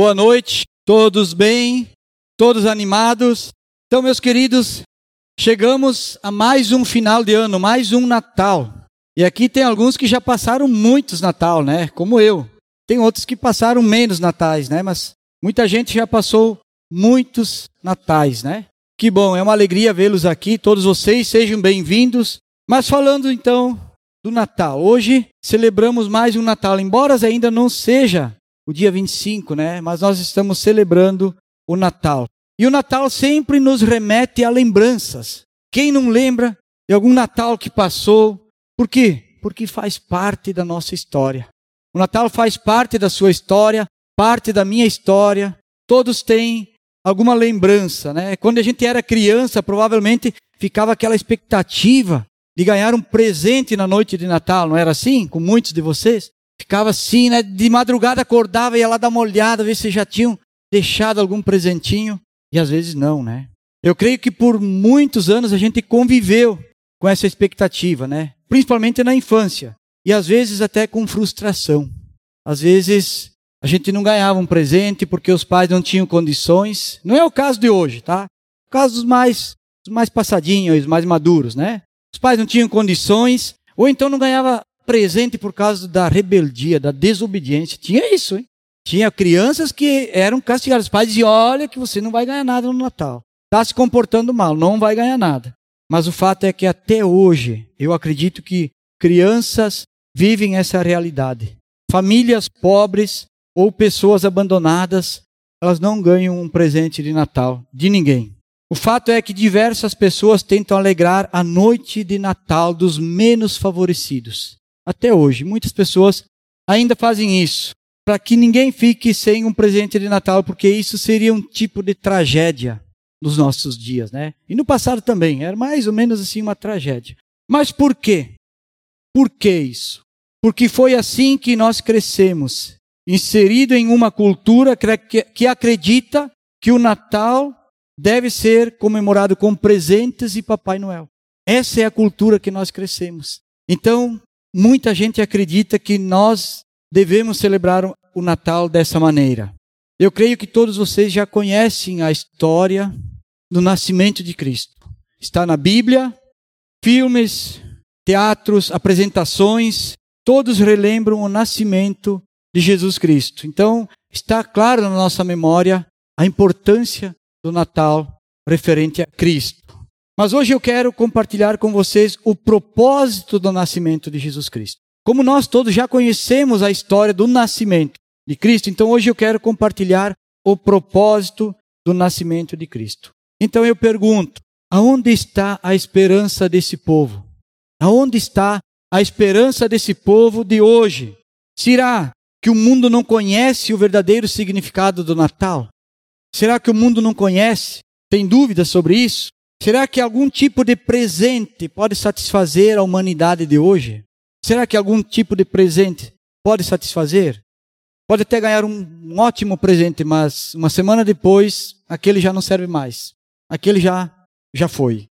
Boa noite, todos bem? Todos animados? Então, meus queridos, chegamos a mais um final de ano, mais um Natal. E aqui tem alguns que já passaram muitos Natal, né? Como eu. Tem outros que passaram menos Natais, né? Mas muita gente já passou muitos Natais, né? Que bom, é uma alegria vê-los aqui, todos vocês sejam bem-vindos. Mas falando então do Natal, hoje celebramos mais um Natal, embora ainda não seja o dia 25, né? Mas nós estamos celebrando o Natal. E o Natal sempre nos remete a lembranças. Quem não lembra de algum Natal que passou? Por quê? Porque faz parte da nossa história. O Natal faz parte da sua história, parte da minha história. Todos têm alguma lembrança, né? Quando a gente era criança, provavelmente ficava aquela expectativa de ganhar um presente na noite de Natal, não era assim? Com muitos de vocês? Ficava assim, né? De madrugada acordava, ia lá dar uma olhada, ver se já tinham deixado algum presentinho. E às vezes não, né? Eu creio que por muitos anos a gente conviveu com essa expectativa, né? Principalmente na infância. E às vezes até com frustração. Às vezes a gente não ganhava um presente porque os pais não tinham condições. Não é o caso de hoje, tá? O caso dos mais, dos mais passadinhos, os mais maduros, né? Os pais não tinham condições, ou então não ganhava presente por causa da rebeldia, da desobediência. Tinha isso, hein? Tinha crianças que eram castigadas. Os pais diziam: olha, que você não vai ganhar nada no Natal. Está se comportando mal, não vai ganhar nada. Mas o fato é que até hoje, eu acredito que crianças vivem essa realidade. Famílias pobres ou pessoas abandonadas, elas não ganham um presente de Natal de ninguém. O fato é que diversas pessoas tentam alegrar a noite de Natal dos menos favorecidos. Até hoje, muitas pessoas ainda fazem isso, para que ninguém fique sem um presente de Natal, porque isso seria um tipo de tragédia nos nossos dias, né? E no passado também, era mais ou menos assim uma tragédia. Mas por quê? Por que isso? Porque foi assim que nós crescemos, inserido em uma cultura que acredita que o Natal deve ser comemorado com presentes e Papai Noel. Essa é a cultura que nós crescemos. Então, muita gente acredita que nós devemos celebrar o Natal dessa maneira. Eu creio que todos vocês já conhecem a história do nascimento de Cristo. Está na Bíblia, filmes, teatros, apresentações, todos relembram o nascimento de Jesus Cristo. Então, está claro na nossa memória a importância do Natal referente a Cristo. Mas hoje eu quero compartilhar com vocês o propósito do nascimento de Jesus Cristo. Como nós todos já conhecemos a história do nascimento de Cristo, então hoje eu quero compartilhar o propósito do nascimento de Cristo. Então eu pergunto: aonde está a esperança desse povo? Aonde está a esperança desse povo de hoje? Será que o mundo não conhece o verdadeiro significado do Natal? Será que o mundo não conhece? Tem dúvidas sobre isso? Será que algum tipo de presente pode satisfazer a humanidade de hoje? Será que algum tipo de presente pode satisfazer? Pode até ganhar um, ótimo presente, mas uma semana depois, aquele já não serve mais. Aquele já já foi.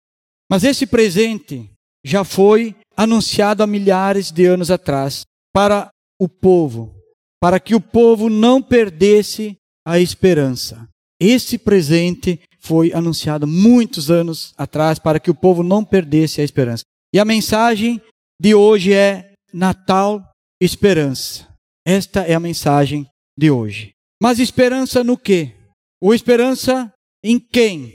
Mas esse presente já foi anunciado há milhares de anos atrás para o povo, para que o povo não perdesse a esperança. Esse presente foi anunciado muitos anos atrás para que o povo não perdesse a esperança. E a mensagem de hoje é Natal, esperança. Esta é a mensagem de hoje. Mas esperança no quê? Ou esperança em quem?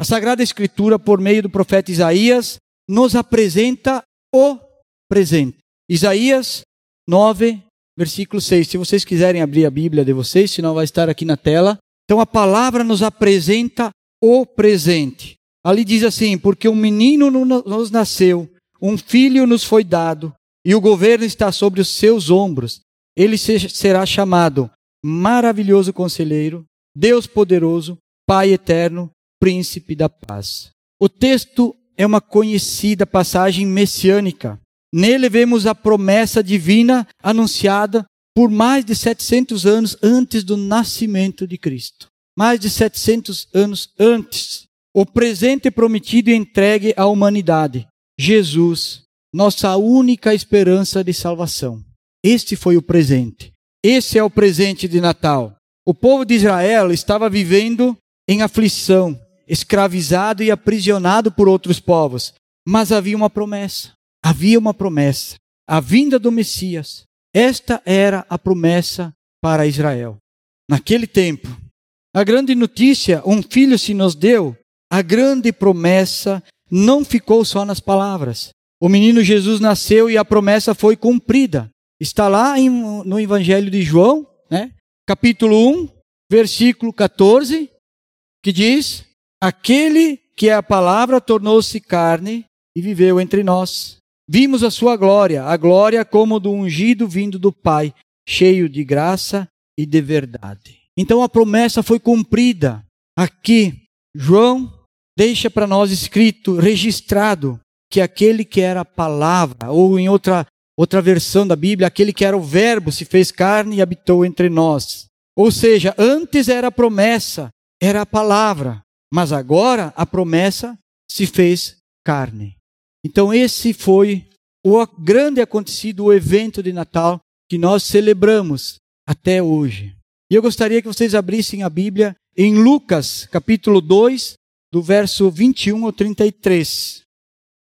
A Sagrada Escritura, por meio do profeta Isaías, nos apresenta o presente. Isaías 9, versículo 6. Se vocês quiserem abrir a Bíblia de vocês, senão vai estar aqui na tela. Então a palavra nos apresenta o presente. Ali diz assim: porque um menino nos nasceu, um filho nos foi dado, e o governo está sobre os seus ombros. Ele será chamado Maravilhoso Conselheiro, Deus Poderoso, Pai Eterno, Príncipe da Paz. O texto é uma conhecida passagem messiânica. Nele vemos a promessa divina anunciada por mais de 700 anos antes do nascimento de Cristo. Mais de 700 anos antes. O presente prometido e entregue à humanidade. Jesus, nossa única esperança de salvação. Este foi o presente. Esse é o presente de Natal. O povo de Israel estava vivendo em aflição, escravizado e aprisionado por outros povos. Mas havia uma promessa. Havia uma promessa. A vinda do Messias. Esta era a promessa para Israel. Naquele tempo, a grande notícia, um filho se nos deu, a grande promessa não ficou só nas palavras. O menino Jesus nasceu e a promessa foi cumprida. Está lá em, no Evangelho de João, né? capítulo 1, versículo 14, que diz: Aquele que é a palavra tornou-se carne e viveu entre nós. Vimos a sua glória, a glória como do ungido vindo do Pai, cheio de graça e de verdade. Então a promessa foi cumprida. Aqui, João deixa para nós escrito, registrado, que aquele que era a palavra, ou em outra, outra versão da Bíblia, aquele que era o Verbo se fez carne e habitou entre nós. Ou seja, antes era a promessa, era a palavra, mas agora a promessa se fez carne. Então, esse foi o grande acontecido, o evento de Natal que nós celebramos até hoje. E eu gostaria que vocês abrissem a Bíblia em Lucas, capítulo 2, do verso 21 ao 33.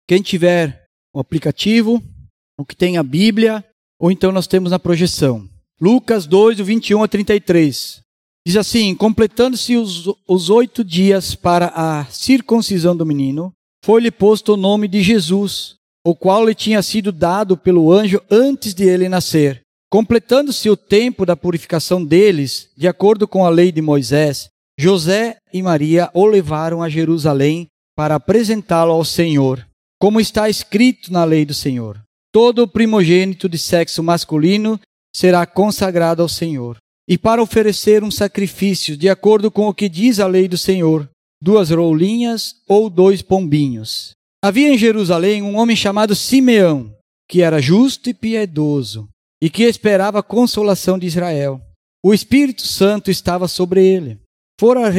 Quem tiver o aplicativo, o que tem a Bíblia, ou então nós temos na projeção. Lucas 2, do 21 ao 33. Diz assim: Completando-se os, os oito dias para a circuncisão do menino, foi-lhe posto o nome de Jesus, o qual lhe tinha sido dado pelo anjo antes de ele nascer. Completando-se o tempo da purificação deles, de acordo com a lei de Moisés, José e Maria o levaram a Jerusalém para apresentá-lo ao Senhor, como está escrito na lei do Senhor. Todo primogênito de sexo masculino será consagrado ao Senhor. E para oferecer um sacrifício, de acordo com o que diz a lei do Senhor, duas roulinhas ou dois pombinhos. Havia em Jerusalém um homem chamado Simeão, que era justo e piedoso e que esperava a consolação de Israel. O Espírito Santo estava sobre ele. Fora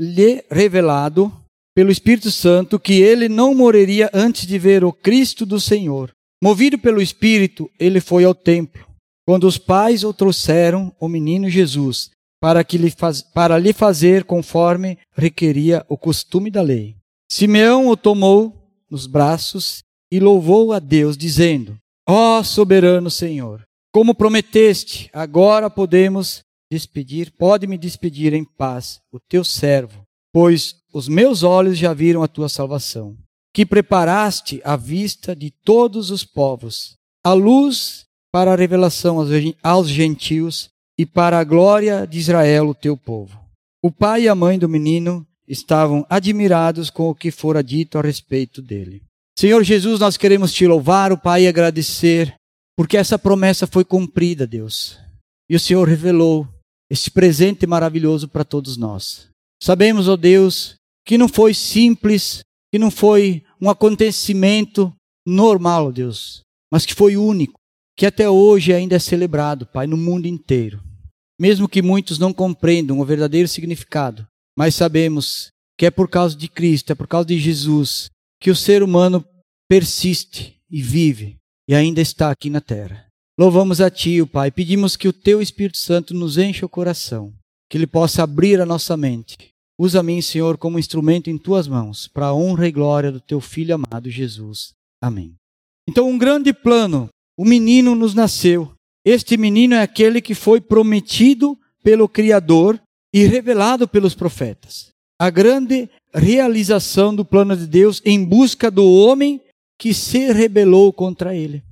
lhe revelado pelo Espírito Santo que ele não morreria antes de ver o Cristo do Senhor. Movido pelo Espírito, ele foi ao templo. Quando os pais o trouxeram, o menino Jesus, para, que lhe, faz, para lhe fazer conforme requeria o costume da lei. Simeão o tomou nos braços e louvou a Deus, dizendo: Ó oh, soberano Senhor, como prometeste, agora podemos despedir, pode me despedir em paz, o teu servo, pois os meus olhos já viram a tua salvação, que preparaste à vista de todos os povos, a luz para a revelação aos gentios e para a glória de Israel, o teu povo. O pai e a mãe do menino estavam admirados com o que fora dito a respeito dele. Senhor Jesus, nós queremos te louvar, o Pai, e agradecer, porque essa promessa foi cumprida, Deus. E o Senhor revelou esse presente maravilhoso para todos nós. Sabemos, ó oh Deus, que não foi simples, que não foi um acontecimento normal, Deus, mas que foi único, que até hoje ainda é celebrado, Pai, no mundo inteiro. Mesmo que muitos não compreendam o verdadeiro significado, mas sabemos que é por causa de Cristo, é por causa de Jesus, que o ser humano persiste e vive e ainda está aqui na terra. Louvamos a Ti, o Pai, pedimos que o Teu Espírito Santo nos encha o coração, que Ele possa abrir a nossa mente. Usa mim, Senhor, como instrumento em Tuas mãos, para a honra e glória do Teu Filho amado Jesus. Amém. Então, um grande plano, o menino nos nasceu. Este menino é aquele que foi prometido pelo Criador e revelado pelos profetas. A grande realização do plano de Deus em busca do homem que se rebelou contra ele.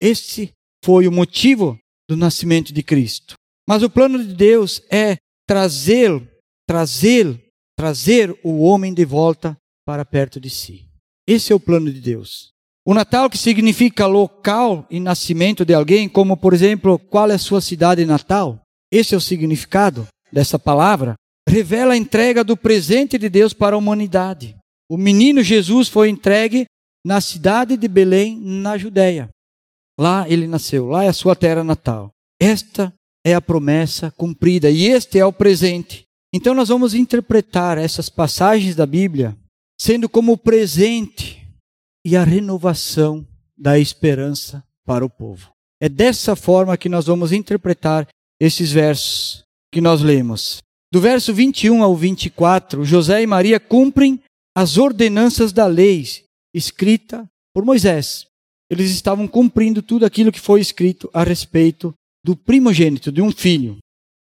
Este foi o motivo do nascimento de Cristo. Mas o plano de Deus é trazer, trazer, trazer o homem de volta para perto de si. Esse é o plano de Deus. O Natal, que significa local e nascimento de alguém, como por exemplo, qual é a sua cidade natal? Esse é o significado dessa palavra revela a entrega do presente de Deus para a humanidade. O menino Jesus foi entregue na cidade de Belém, na Judéia. Lá ele nasceu, lá é a sua terra natal. Esta é a promessa cumprida e este é o presente. Então nós vamos interpretar essas passagens da Bíblia sendo como presente e a renovação da esperança para o povo. É dessa forma que nós vamos interpretar esses versos que nós lemos. Do verso 21 ao 24, José e Maria cumprem as ordenanças da lei escrita por Moisés. Eles estavam cumprindo tudo aquilo que foi escrito a respeito do primogênito, de um filho.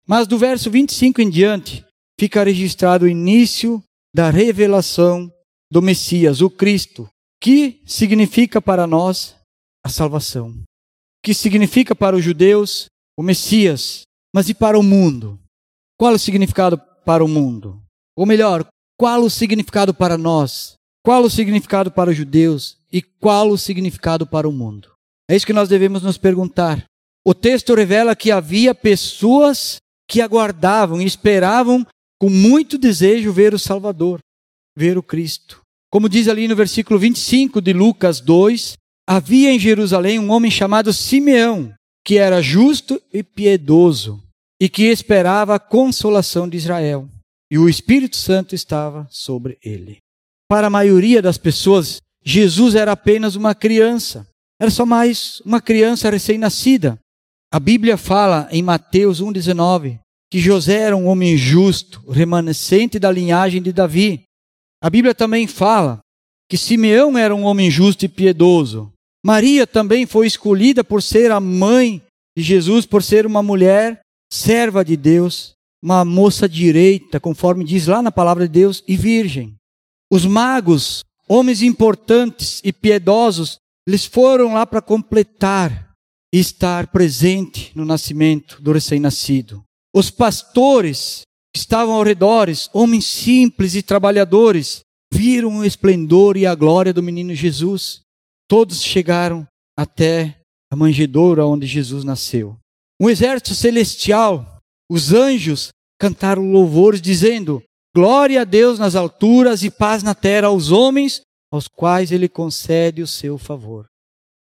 Mas do verso 25 em diante, fica registrado o início da revelação do Messias, o Cristo, que significa para nós a salvação, que significa para os judeus o Messias, mas e para o mundo? Qual o significado para o mundo? Ou melhor, qual o significado para nós? Qual o significado para os judeus e qual o significado para o mundo? É isso que nós devemos nos perguntar. O texto revela que havia pessoas que aguardavam e esperavam com muito desejo ver o Salvador, ver o Cristo. Como diz ali no versículo 25 de Lucas 2, havia em Jerusalém um homem chamado Simeão, que era justo e piedoso e que esperava a consolação de Israel. E o Espírito Santo estava sobre ele. Para a maioria das pessoas, Jesus era apenas uma criança. Era só mais uma criança recém-nascida. A Bíblia fala em Mateus 1,19 que José era um homem justo, remanescente da linhagem de Davi. A Bíblia também fala que Simeão era um homem justo e piedoso. Maria também foi escolhida por ser a mãe de Jesus, por ser uma mulher serva de Deus, uma moça direita, conforme diz lá na palavra de Deus, e virgem. Os magos, homens importantes e piedosos, eles foram lá para completar e estar presente no nascimento do recém-nascido. Os pastores estavam ao redor, homens simples e trabalhadores, viram o esplendor e a glória do menino Jesus. Todos chegaram até a manjedoura onde Jesus nasceu. Um exército celestial, os anjos cantaram louvores dizendo: Glória a Deus nas alturas e paz na terra aos homens aos quais ele concede o seu favor.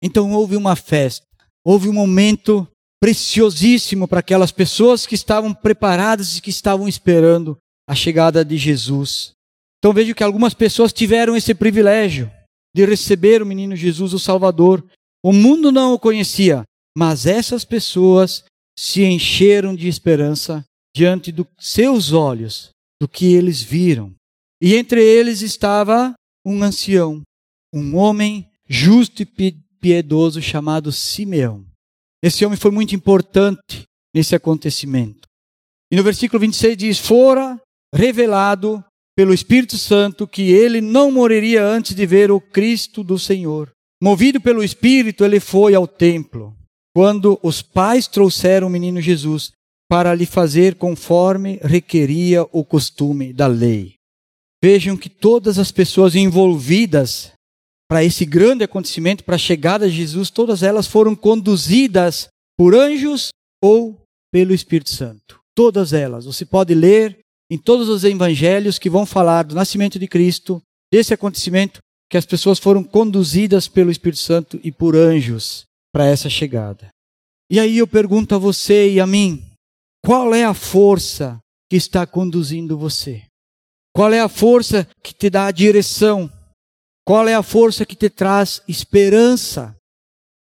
Então houve uma festa, houve um momento preciosíssimo para aquelas pessoas que estavam preparadas e que estavam esperando a chegada de Jesus. Então vejo que algumas pessoas tiveram esse privilégio de receber o menino Jesus, o Salvador. O mundo não o conhecia, mas essas pessoas se encheram de esperança diante dos seus olhos, do que eles viram. E entre eles estava um ancião, um homem justo e piedoso chamado Simeão. Esse homem foi muito importante nesse acontecimento. E no versículo 26 diz: Fora revelado pelo Espírito Santo que ele não morreria antes de ver o Cristo do Senhor. Movido pelo Espírito, ele foi ao templo. Quando os pais trouxeram o menino Jesus para lhe fazer conforme requeria o costume da lei. Vejam que todas as pessoas envolvidas para esse grande acontecimento, para a chegada de Jesus, todas elas foram conduzidas por anjos ou pelo Espírito Santo. Todas elas. Você pode ler em todos os evangelhos que vão falar do nascimento de Cristo, desse acontecimento, que as pessoas foram conduzidas pelo Espírito Santo e por anjos para essa chegada. E aí eu pergunto a você e a mim: qual é a força que está conduzindo você? Qual é a força que te dá a direção? Qual é a força que te traz esperança?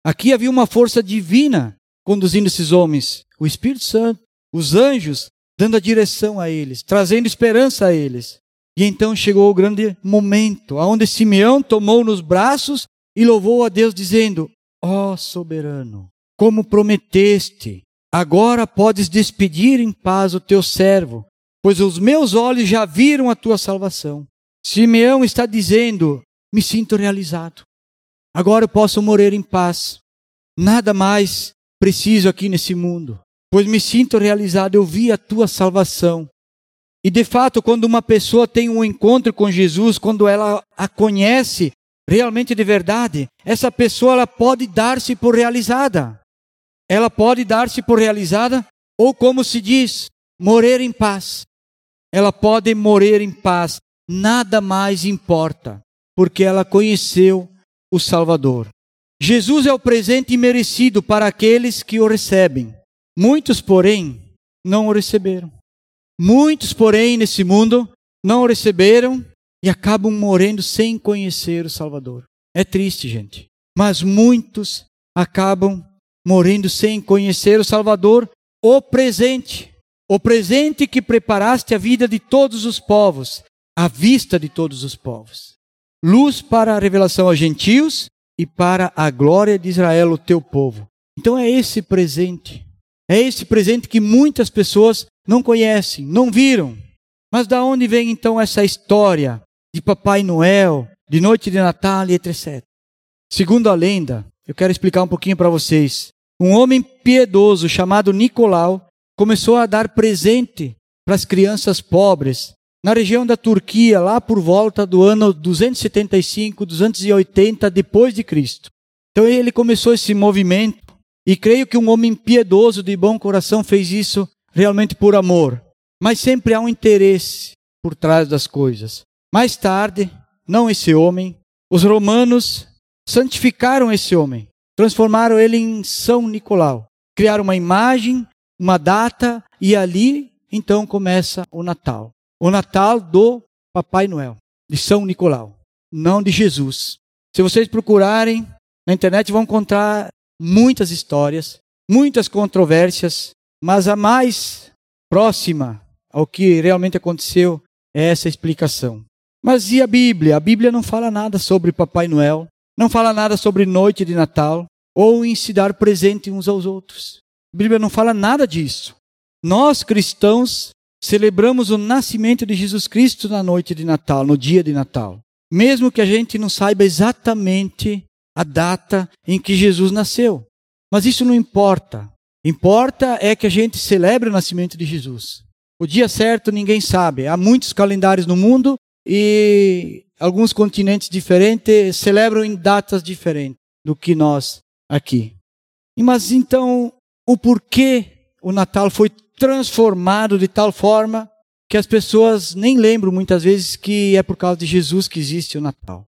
Aqui havia uma força divina conduzindo esses homens, o Espírito Santo, os anjos, dando a direção a eles, trazendo esperança a eles. E então chegou o grande momento, onde Simeão tomou nos braços e louvou a Deus, dizendo: Ó oh, soberano, como prometeste, agora podes despedir em paz o teu servo, pois os meus olhos já viram a tua salvação. Simeão está dizendo: me sinto realizado. Agora eu posso morrer em paz. Nada mais preciso aqui nesse mundo, pois me sinto realizado. Eu vi a tua salvação. E de fato, quando uma pessoa tem um encontro com Jesus, quando ela a conhece realmente de verdade, essa pessoa ela pode dar-se por realizada. Ela pode dar-se por realizada, ou como se diz, morrer em paz. Ela pode morrer em paz. Nada mais importa porque ela conheceu o Salvador. Jesus é o presente imerecido para aqueles que o recebem. Muitos, porém, não o receberam. Muitos, porém, nesse mundo não o receberam e acabam morrendo sem conhecer o Salvador. É triste, gente. Mas muitos acabam morrendo sem conhecer o Salvador, o presente. o presente que preparaste a vida de todos os povos, à vista de todos os povos. Luz para a revelação aos gentios e para a glória de Israel, o teu povo. Então é esse presente. É esse presente que muitas pessoas não conhecem, não viram. Mas da onde vem então essa história de Papai Noel, de noite de Natal e etc. Segundo a lenda, eu quero explicar um pouquinho para vocês. Um homem piedoso chamado Nicolau começou a dar presente para as crianças pobres na região da Turquia, lá por volta do ano 275, 280 depois de Cristo. Então ele começou esse movimento e creio que um homem piedoso de bom coração fez isso realmente por amor. Mas sempre há um interesse por trás das coisas. Mais tarde, não esse homem, os romanos santificaram esse homem, transformaram ele em São Nicolau, criaram uma imagem, uma data e ali então começa o Natal. O Natal do Papai Noel, de São Nicolau, não de Jesus. Se vocês procurarem na internet vão encontrar muitas histórias, muitas controvérsias, mas a mais próxima ao que realmente aconteceu é essa explicação. Mas e a Bíblia? A Bíblia não fala nada sobre Papai Noel, não fala nada sobre noite de Natal ou em se dar presente uns aos outros. A Bíblia não fala nada disso. Nós cristãos celebramos o nascimento de Jesus Cristo na noite de Natal, no dia de Natal. Mesmo que a gente não saiba exatamente a data em que Jesus nasceu. Mas isso não importa. Importa é que a gente celebre o nascimento de Jesus. O dia certo ninguém sabe. Há muitos calendários no mundo e alguns continentes diferentes celebram em datas diferentes do que nós aqui. Mas então, o porquê o Natal foi transformado de tal forma que as pessoas nem lembram muitas vezes que é por causa de Jesus que existe o Natal.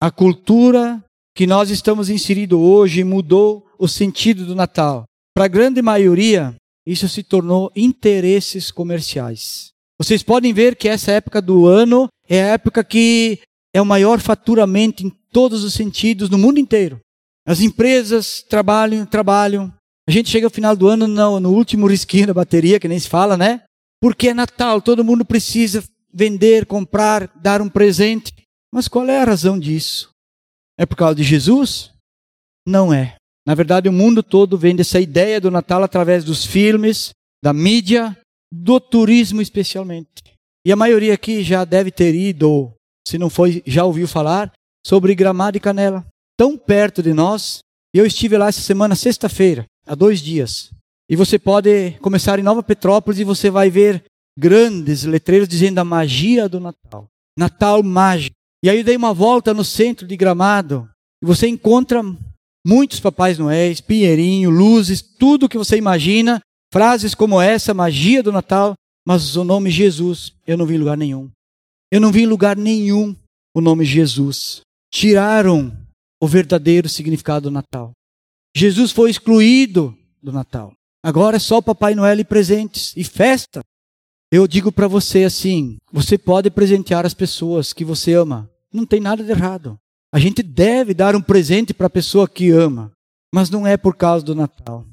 A cultura que nós estamos inseridos hoje mudou o sentido do Natal. Para a grande maioria, isso se tornou interesses comerciais. Vocês podem ver que essa época do ano é a época que é o maior faturamento em todos os sentidos no mundo inteiro. As empresas trabalham, trabalham. A gente chega ao final do ano no, no último risquinho da bateria, que nem se fala, né? Porque é Natal, todo mundo precisa vender, comprar, dar um presente. Mas qual é a razão disso? É por causa de Jesus? Não é. Na verdade, o mundo todo vende essa ideia do Natal através dos filmes, da mídia, do turismo especialmente. E a maioria aqui já deve ter ido, se não foi, já ouviu falar sobre Gramado e Canela. Tão perto de nós. Eu estive lá essa semana, sexta-feira, há dois dias. E você pode começar em Nova Petrópolis e você vai ver grandes letreiros dizendo a magia do Natal. Natal mágico. E aí eu dei uma volta no centro de Gramado e você encontra muitos Papais Noéis, Pinheirinho, luzes, tudo que você imagina, frases como essa, magia do Natal, mas o nome Jesus eu não vi em lugar nenhum. Eu não vi em lugar nenhum o nome Jesus. Tiraram o verdadeiro significado do Natal. Jesus foi excluído do Natal. Agora é só Papai Noel e presentes e festa. Eu digo para você assim: você pode presentear as pessoas que você ama. Não tem nada de errado. A gente deve dar um presente para a pessoa que ama, mas não é por causa do Natal.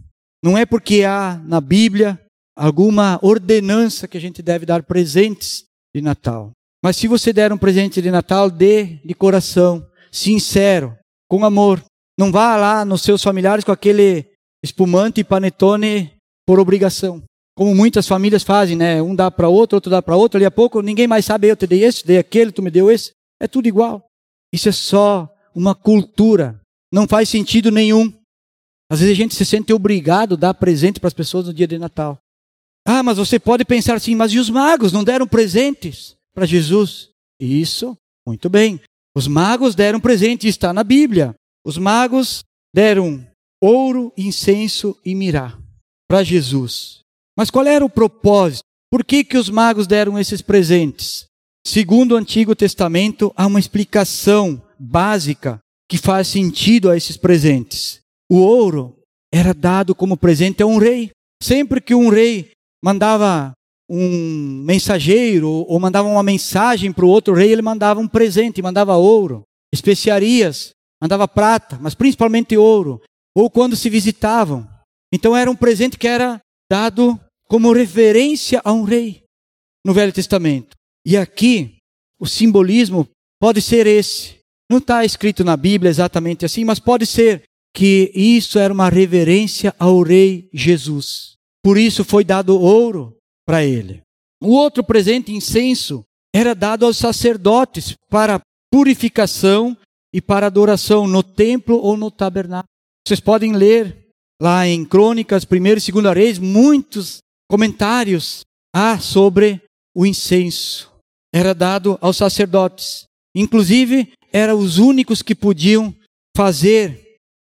Não é porque há na Bíblia alguma ordenança que a gente deve dar presentes de Natal. Mas se você der um presente de Natal, dê de coração, sincero, com amor. Não vá lá nos seus familiares com aquele espumante e panetone por obrigação. Como muitas famílias fazem, né? Um dá para outro, outro dá para outro, ali a pouco ninguém mais sabe, eu te dei esse, dei aquele, tu me deu esse. É tudo igual. Isso é só uma cultura. Não faz sentido nenhum. Às vezes a gente se sente obrigado a dar presente para as pessoas no dia de Natal. Ah, mas você pode pensar assim, mas e os magos não deram presentes para Jesus? Isso, muito bem. Os magos deram presente, está na Bíblia. Os magos deram ouro, incenso e mirá para Jesus. Mas qual era o propósito? Por que, que os magos deram esses presentes? Segundo o Antigo Testamento, há uma explicação básica que faz sentido a esses presentes. O ouro era dado como presente a um rei. Sempre que um rei mandava um mensageiro ou mandava uma mensagem para o outro rei, ele mandava um presente, mandava ouro, especiarias, mandava prata, mas principalmente ouro. Ou quando se visitavam. Então era um presente que era dado como referência a um rei no Velho Testamento. E aqui, o simbolismo pode ser esse. Não está escrito na Bíblia exatamente assim, mas pode ser que isso era uma reverência ao Rei Jesus. Por isso foi dado ouro para ele. O outro presente, incenso, era dado aos sacerdotes para purificação e para adoração no templo ou no tabernáculo. Vocês podem ler lá em Crônicas, 1 e 2 Reis, muitos comentários há sobre o incenso. Era dado aos sacerdotes. Inclusive, eram os únicos que podiam fazer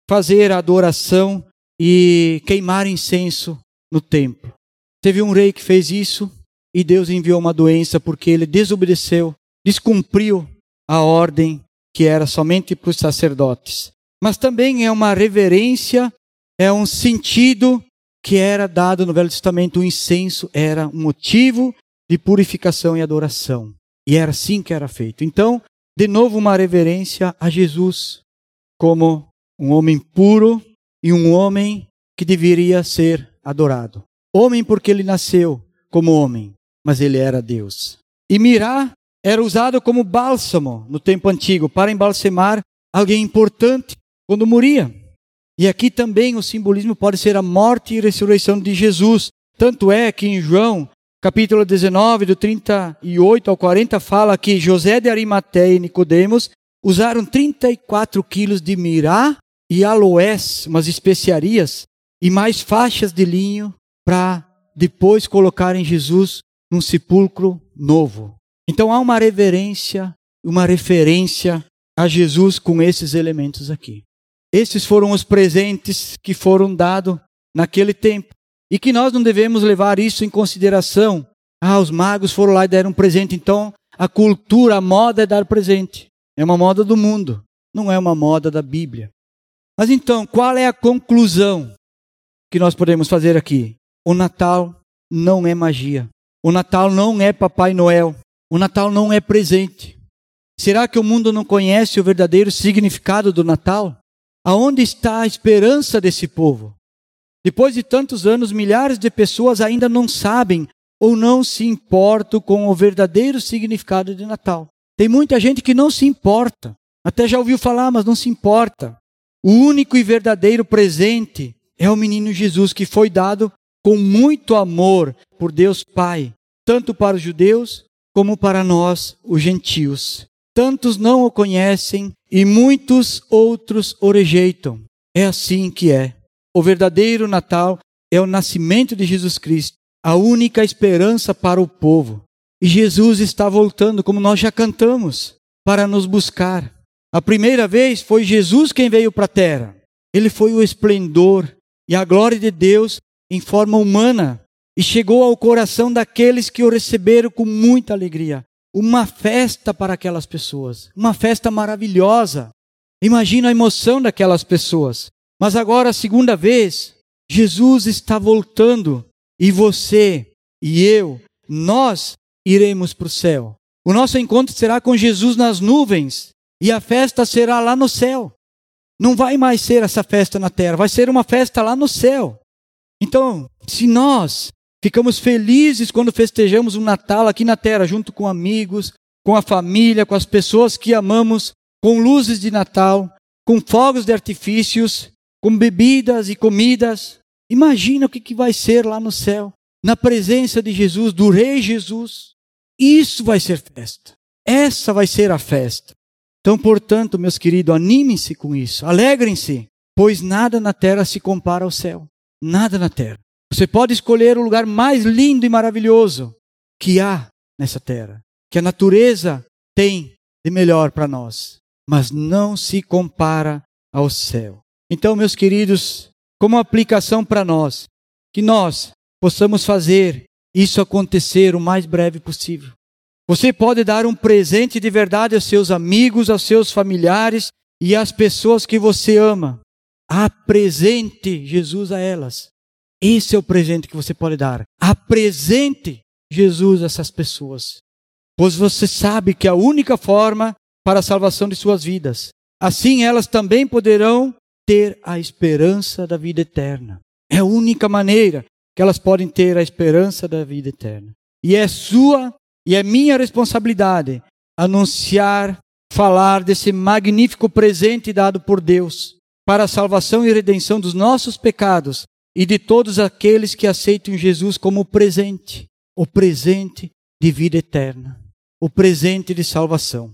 fazer a adoração e queimar incenso no templo. Teve um rei que fez isso e Deus enviou uma doença porque ele desobedeceu, descumpriu a ordem que era somente para os sacerdotes. Mas também é uma reverência, é um sentido que era dado no Velho Testamento. O incenso era um motivo de purificação e adoração. E era assim que era feito. Então, de novo, uma reverência a Jesus como um homem puro e um homem que deveria ser adorado. Homem porque ele nasceu como homem, mas ele era Deus. E mirá era usado como bálsamo no tempo antigo para embalsamar alguém importante quando moria. E aqui também o simbolismo pode ser a morte e ressurreição de Jesus. Tanto é que em João, capítulo 19, do 38 ao 40, fala que José de Arimateia e Nicodemos usaram 34 quilos de mirá e aloés, umas especiarias, e mais faixas de linho para depois colocarem Jesus num sepulcro novo. Então há uma reverência, uma referência a Jesus com esses elementos aqui. Esses foram os presentes que foram dados naquele tempo. E que nós não devemos levar isso em consideração. Ah, os magos foram lá e deram um presente, então a cultura, a moda é dar presente. É uma moda do mundo, não é uma moda da Bíblia. Mas então, qual é a conclusão que nós podemos fazer aqui? O Natal não é magia. O Natal não é Papai Noel. O Natal não é presente. Será que o mundo não conhece o verdadeiro significado do Natal? Aonde está a esperança desse povo? Depois de tantos anos, milhares de pessoas ainda não sabem ou não se importam com o verdadeiro significado de Natal. Tem muita gente que não se importa. Até já ouviu falar, mas não se importa. O único e verdadeiro presente é o menino Jesus que foi dado com muito amor por Deus Pai, tanto para os judeus como para nós, os gentios. Tantos não o conhecem e muitos outros o rejeitam. É assim que é. O verdadeiro Natal é o nascimento de Jesus Cristo, a única esperança para o povo. E Jesus está voltando, como nós já cantamos, para nos buscar. A primeira vez foi Jesus quem veio para a terra. Ele foi o esplendor e a glória de Deus em forma humana e chegou ao coração daqueles que o receberam com muita alegria. Uma festa para aquelas pessoas, uma festa maravilhosa. Imagina a emoção daquelas pessoas. Mas agora, a segunda vez, Jesus está voltando e você e eu, nós iremos para o céu. O nosso encontro será com Jesus nas nuvens, e a festa será lá no céu. Não vai mais ser essa festa na terra, vai ser uma festa lá no céu. Então, se nós ficamos felizes quando festejamos um Natal aqui na terra, junto com amigos, com a família, com as pessoas que amamos, com luzes de Natal, com fogos de artifícios, com bebidas e comidas, imagina o que, que vai ser lá no céu, na presença de Jesus, do Rei Jesus. Isso vai ser festa. Essa vai ser a festa. Então, portanto, meus queridos, animem-se com isso, alegrem-se, pois nada na terra se compara ao céu. Nada na terra. Você pode escolher o lugar mais lindo e maravilhoso que há nessa terra, que a natureza tem de melhor para nós, mas não se compara ao céu. Então, meus queridos, como aplicação para nós, que nós possamos fazer isso acontecer o mais breve possível. Você pode dar um presente de verdade aos seus amigos, aos seus familiares e às pessoas que você ama. Apresente Jesus a elas. Esse é o presente que você pode dar. Apresente Jesus a essas pessoas. Pois você sabe que é a única forma para a salvação de suas vidas. Assim elas também poderão ter a esperança da vida eterna. É a única maneira que elas podem ter a esperança da vida eterna. E é sua e é minha responsabilidade anunciar, falar desse magnífico presente dado por Deus para a salvação e redenção dos nossos pecados e de todos aqueles que aceitam Jesus como presente, o presente de vida eterna, o presente de salvação.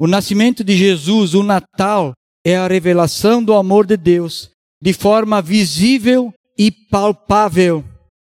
O nascimento de Jesus, o Natal, é a revelação do amor de Deus de forma visível e palpável,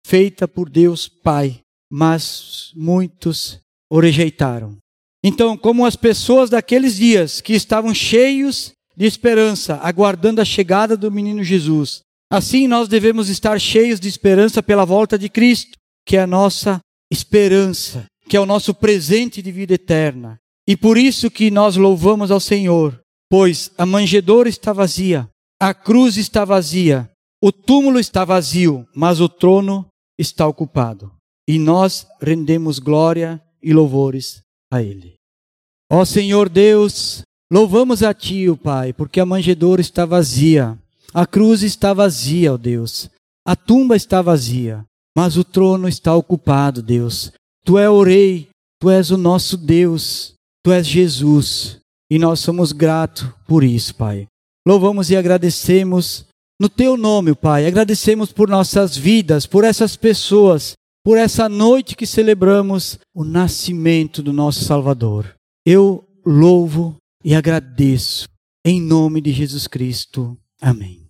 feita por Deus Pai, mas muitos o rejeitaram. Então, como as pessoas daqueles dias que estavam cheios de esperança, aguardando a chegada do menino Jesus, assim nós devemos estar cheios de esperança pela volta de Cristo, que é a nossa esperança, que é o nosso presente de vida eterna. E por isso que nós louvamos ao Senhor, pois a manjedoura está vazia, a cruz está vazia, o túmulo está vazio, mas o trono está ocupado. E nós rendemos glória e louvores a Ele. Ó Senhor Deus, louvamos a Ti, o Pai, porque a manjedoura está vazia, a cruz está vazia, ó Deus, a tumba está vazia, mas o trono está ocupado, Deus. Tu és o Rei, Tu és o nosso Deus, Tu és Jesus, e nós somos gratos por isso, Pai. Louvamos e agradecemos no Teu nome, Pai. Agradecemos por nossas vidas, por essas pessoas, por essa noite que celebramos o nascimento do nosso Salvador. Eu louvo e agradeço em nome de Jesus Cristo. Amém.